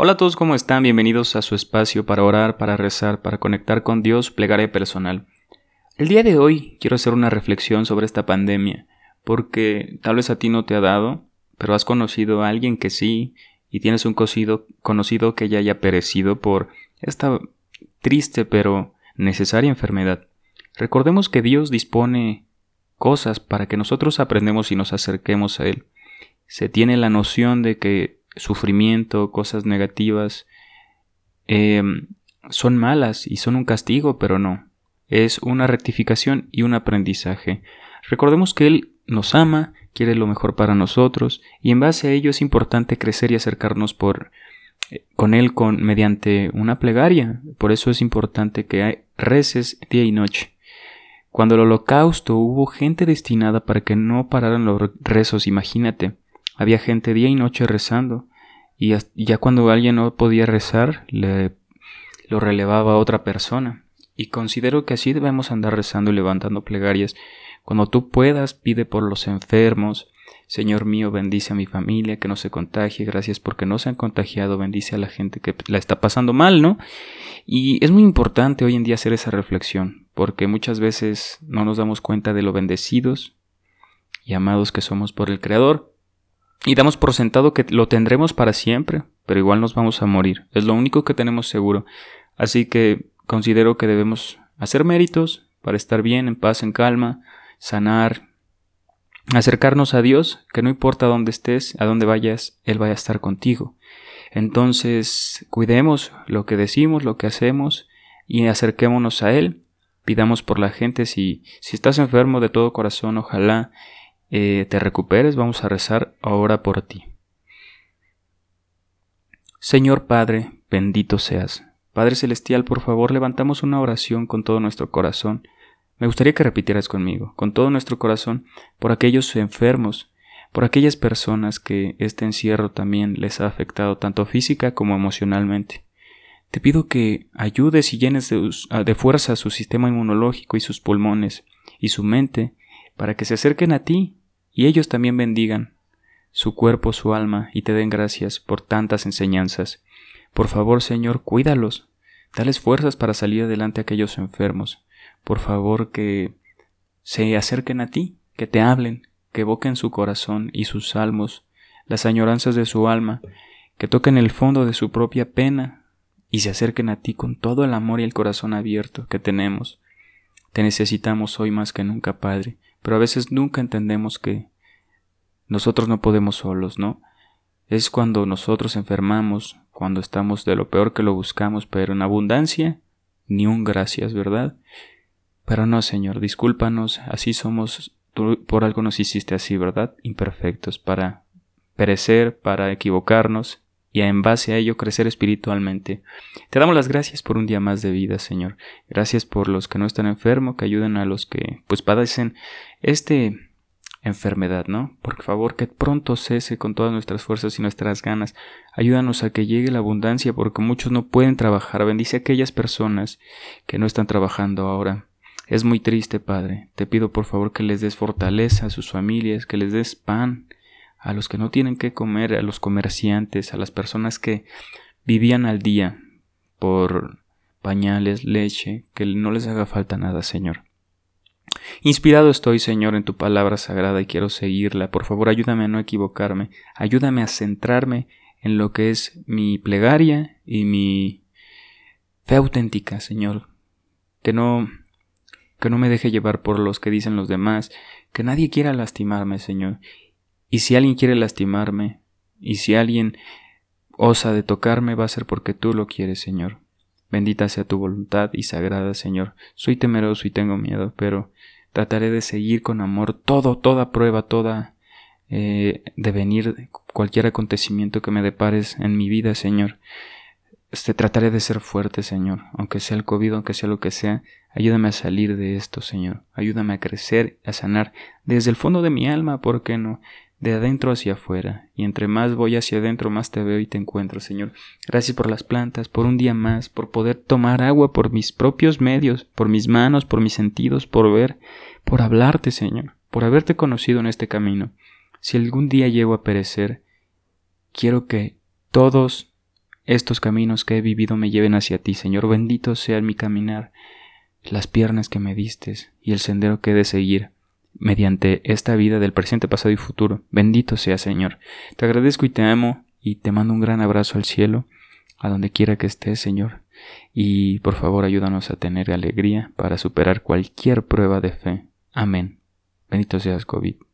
Hola a todos, ¿cómo están? Bienvenidos a su espacio para orar, para rezar, para conectar con Dios, plegaria personal. El día de hoy quiero hacer una reflexión sobre esta pandemia, porque tal vez a ti no te ha dado, pero has conocido a alguien que sí, y tienes un conocido, que ya haya perecido por esta triste pero necesaria enfermedad. Recordemos que Dios dispone cosas para que nosotros aprendemos y nos acerquemos a Él. Se tiene la noción de que sufrimiento, cosas negativas, eh, son malas y son un castigo, pero no. Es una rectificación y un aprendizaje. Recordemos que Él nos ama, quiere lo mejor para nosotros, y en base a ello es importante crecer y acercarnos por eh, con Él con, mediante una plegaria. Por eso es importante que reces día y noche. Cuando el holocausto hubo gente destinada para que no pararan los rezos, imagínate. Había gente día y noche rezando, y ya cuando alguien no podía rezar, le lo relevaba a otra persona. Y considero que así debemos andar rezando y levantando plegarias. Cuando tú puedas, pide por los enfermos. Señor mío, bendice a mi familia, que no se contagie. Gracias porque no se han contagiado. Bendice a la gente que la está pasando mal, ¿no? Y es muy importante hoy en día hacer esa reflexión, porque muchas veces no nos damos cuenta de lo bendecidos y amados que somos por el Creador y damos por sentado que lo tendremos para siempre, pero igual nos vamos a morir. Es lo único que tenemos seguro. Así que considero que debemos hacer méritos para estar bien, en paz, en calma, sanar, acercarnos a Dios, que no importa dónde estés, a dónde vayas, Él va a estar contigo. Entonces, cuidemos lo que decimos, lo que hacemos, y acerquémonos a Él. Pidamos por la gente si, si estás enfermo de todo corazón, ojalá eh, te recuperes, vamos a rezar ahora por ti. Señor Padre, bendito seas. Padre Celestial, por favor, levantamos una oración con todo nuestro corazón. Me gustaría que repitieras conmigo, con todo nuestro corazón, por aquellos enfermos, por aquellas personas que este encierro también les ha afectado tanto física como emocionalmente. Te pido que ayudes y llenes de, de fuerza su sistema inmunológico y sus pulmones y su mente para que se acerquen a ti y ellos también bendigan su cuerpo, su alma, y te den gracias por tantas enseñanzas. Por favor, Señor, cuídalos, dales fuerzas para salir adelante a aquellos enfermos. Por favor, que se acerquen a ti, que te hablen, que evoquen su corazón y sus salmos, las añoranzas de su alma, que toquen el fondo de su propia pena y se acerquen a ti con todo el amor y el corazón abierto que tenemos. Te necesitamos hoy más que nunca, Padre pero a veces nunca entendemos que nosotros no podemos solos, ¿no? Es cuando nosotros enfermamos, cuando estamos de lo peor que lo buscamos, pero en abundancia, ni un gracias, ¿verdad? Pero no, Señor, discúlpanos, así somos, tú por algo nos hiciste así, ¿verdad? Imperfectos, para perecer, para equivocarnos, y en base a ello crecer espiritualmente. Te damos las gracias por un día más de vida, Señor. Gracias por los que no están enfermos, que ayuden a los que pues padecen este enfermedad, ¿no? Por favor, que pronto cese con todas nuestras fuerzas y nuestras ganas. Ayúdanos a que llegue la abundancia porque muchos no pueden trabajar. Bendice a aquellas personas que no están trabajando ahora. Es muy triste, Padre. Te pido por favor que les des fortaleza a sus familias, que les des pan, a los que no tienen que comer, a los comerciantes, a las personas que vivían al día por pañales, leche, que no les haga falta nada, Señor. Inspirado estoy, Señor, en tu palabra sagrada y quiero seguirla. Por favor, ayúdame a no equivocarme, ayúdame a centrarme en lo que es mi plegaria y mi fe auténtica, Señor. Que no que no me deje llevar por los que dicen los demás, que nadie quiera lastimarme, Señor, y si alguien quiere lastimarme, y si alguien osa de tocarme, va a ser porque tú lo quieres, Señor. Bendita sea tu voluntad y sagrada, Señor. Soy temeroso y tengo miedo, pero trataré de seguir con amor todo, toda prueba, toda eh, devenir, cualquier acontecimiento que me depares en mi vida, Señor. Este, trataré de ser fuerte, Señor, aunque sea el COVID, aunque sea lo que sea. Ayúdame a salir de esto, Señor. Ayúdame a crecer, a sanar desde el fondo de mi alma, ¿por qué no? De adentro hacia afuera, y entre más voy hacia adentro, más te veo y te encuentro, Señor. Gracias por las plantas, por un día más, por poder tomar agua por mis propios medios, por mis manos, por mis sentidos, por ver, por hablarte, Señor, por haberte conocido en este camino. Si algún día llego a perecer, quiero que todos estos caminos que he vivido me lleven hacia ti, Señor. Bendito sea mi caminar, las piernas que me distes y el sendero que he de seguir mediante esta vida del presente, pasado y futuro. Bendito sea, Señor. Te agradezco y te amo y te mando un gran abrazo al cielo, a donde quiera que estés, Señor. Y por favor ayúdanos a tener alegría para superar cualquier prueba de fe. Amén. Bendito seas, COVID.